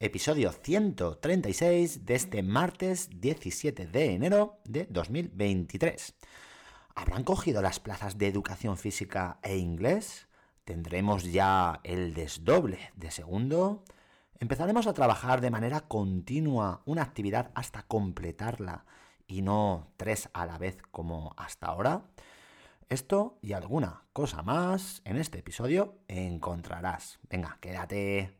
episodio 136 de este martes 17 de enero de 2023. ¿Habrán cogido las plazas de educación física e inglés? ¿Tendremos ya el desdoble de segundo? ¿Empezaremos a trabajar de manera continua una actividad hasta completarla y no tres a la vez como hasta ahora? Esto y alguna cosa más en este episodio encontrarás. Venga, quédate.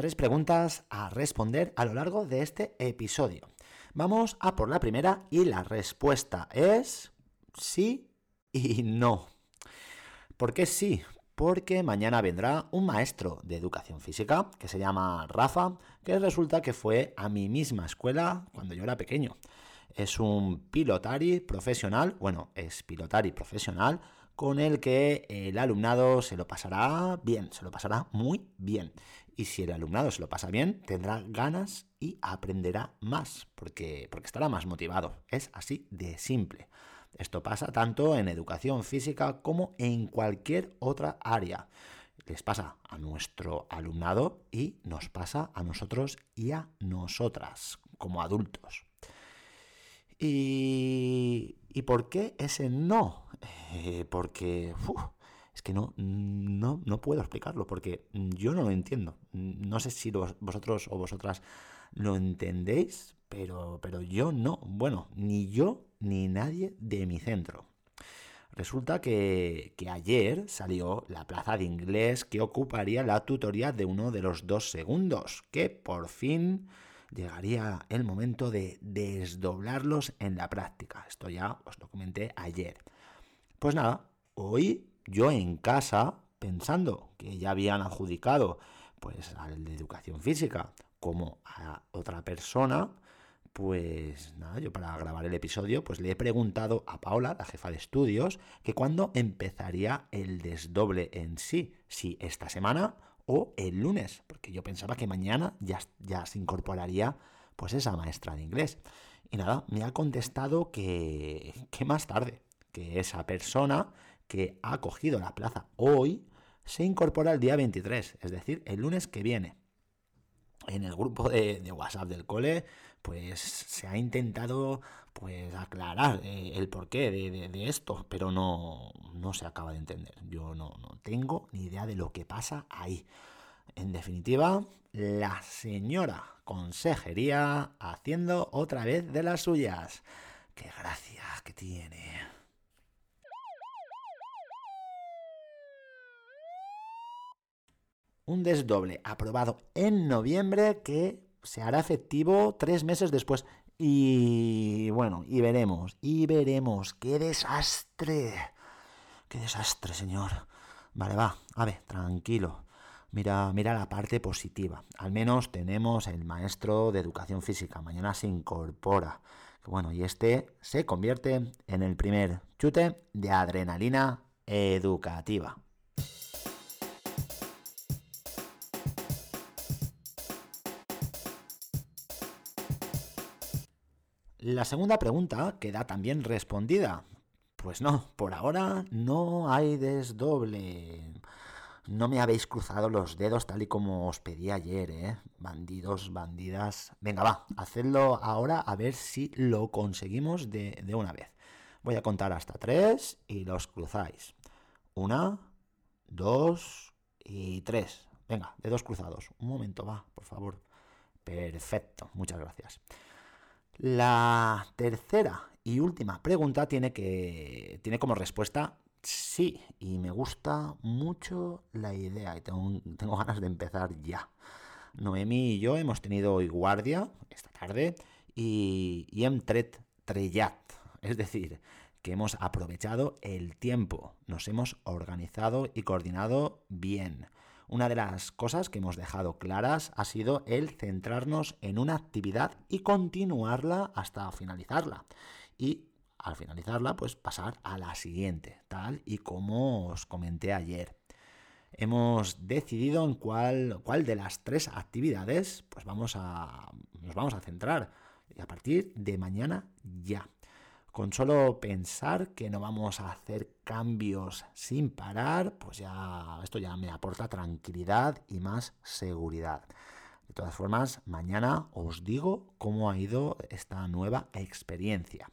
Tres preguntas a responder a lo largo de este episodio. Vamos a por la primera y la respuesta es sí y no. ¿Por qué sí? Porque mañana vendrá un maestro de educación física que se llama Rafa, que resulta que fue a mi misma escuela cuando yo era pequeño. Es un pilotari profesional, bueno, es pilotari profesional con el que el alumnado se lo pasará bien, se lo pasará muy bien. Y si el alumnado se lo pasa bien, tendrá ganas y aprenderá más, porque, porque estará más motivado. Es así de simple. Esto pasa tanto en educación física como en cualquier otra área. Les pasa a nuestro alumnado y nos pasa a nosotros y a nosotras como adultos. ¿Y, ¿y por qué ese no? Eh, porque es que no, no, no puedo explicarlo, porque yo no lo entiendo. No sé si vosotros o vosotras lo entendéis, pero, pero yo no. Bueno, ni yo ni nadie de mi centro. Resulta que, que, ayer salió la plaza de inglés que ocuparía la tutoría de uno de los dos segundos, que por fin llegaría el momento de desdoblarlos en la práctica. Esto ya os lo comenté ayer. Pues nada, hoy yo en casa, pensando que ya habían adjudicado pues al de educación física como a otra persona, pues nada, yo para grabar el episodio, pues le he preguntado a Paola, la jefa de estudios, que cuándo empezaría el desdoble en sí, si esta semana o el lunes, porque yo pensaba que mañana ya, ya se incorporaría pues esa maestra de inglés. Y nada, me ha contestado que, que más tarde, que esa persona que ha cogido la plaza hoy se incorpora el día 23, es decir, el lunes que viene. En el grupo de, WhatsApp del cole, pues se ha intentado pues aclarar eh, el porqué de, esto, pero no, no se acaba de entender. Yo no, no tengo ni idea de lo que pasa ahí. En definitiva, la señora consejería haciendo otra vez de las suyas. ¡Qué gracia que tiene! Un desdoble aprobado en noviembre que se hará efectivo tres meses después. Y bueno, y veremos, y veremos. ¡Qué desastre! ¡Qué desastre, señor! Vale, va, a ver, tranquilo. Mira, mira la parte positiva. Al menos tenemos el maestro de educación física. Mañana se incorpora. Bueno, y este se convierte en el primer chute de adrenalina educativa. La segunda pregunta queda también respondida. Pues no, por ahora no hay desdoble. No me habéis cruzado los dedos tal y como os pedí ayer, ¿eh? Bandidos, bandidas. Venga, va, hacedlo ahora a ver si lo conseguimos de, de una vez. Voy a contar hasta tres y los cruzáis. Una, dos y tres. Venga, dedos cruzados. Un momento, va, por favor. Perfecto, muchas gracias. La tercera y última pregunta tiene, que, tiene como respuesta sí, y me gusta mucho la idea y tengo, tengo ganas de empezar ya. Noemi y yo hemos tenido hoy guardia esta tarde y, y trellat, es decir, que hemos aprovechado el tiempo, nos hemos organizado y coordinado bien. Una de las cosas que hemos dejado claras ha sido el centrarnos en una actividad y continuarla hasta finalizarla. Y al finalizarla, pues pasar a la siguiente, tal y como os comenté ayer. Hemos decidido en cuál, de las tres actividades pues vamos a, nos vamos a centrar. A partir de mañana ya. Con solo pensar que no vamos a hacer cambios sin parar, pues ya esto ya me aporta tranquilidad y más seguridad. De todas formas, mañana os digo cómo ha ido esta nueva experiencia.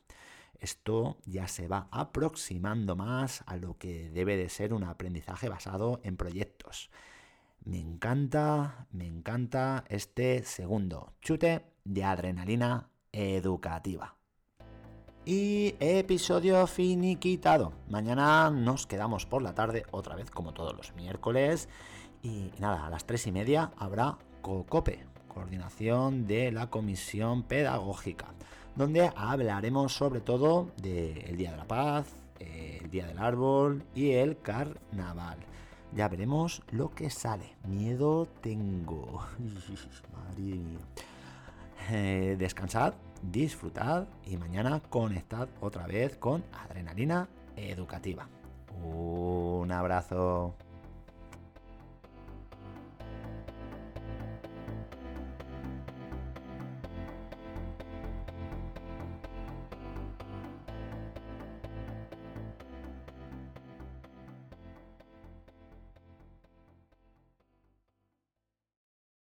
Esto ya se va aproximando más a lo que debe de ser un aprendizaje basado en proyectos. Me encanta, me encanta este segundo chute de adrenalina educativa. Y episodio finiquitado. Mañana nos quedamos por la tarde, otra vez como todos los miércoles. Y nada, a las tres y media habrá COCOPE, coordinación de la Comisión Pedagógica, donde hablaremos sobre todo del Día de la Paz, el Día del Árbol y el Carnaval. Ya veremos lo que sale. Miedo tengo. Madre mía. Eh, descansad, disfrutad y mañana conectad otra vez con Adrenalina Educativa. Un abrazo.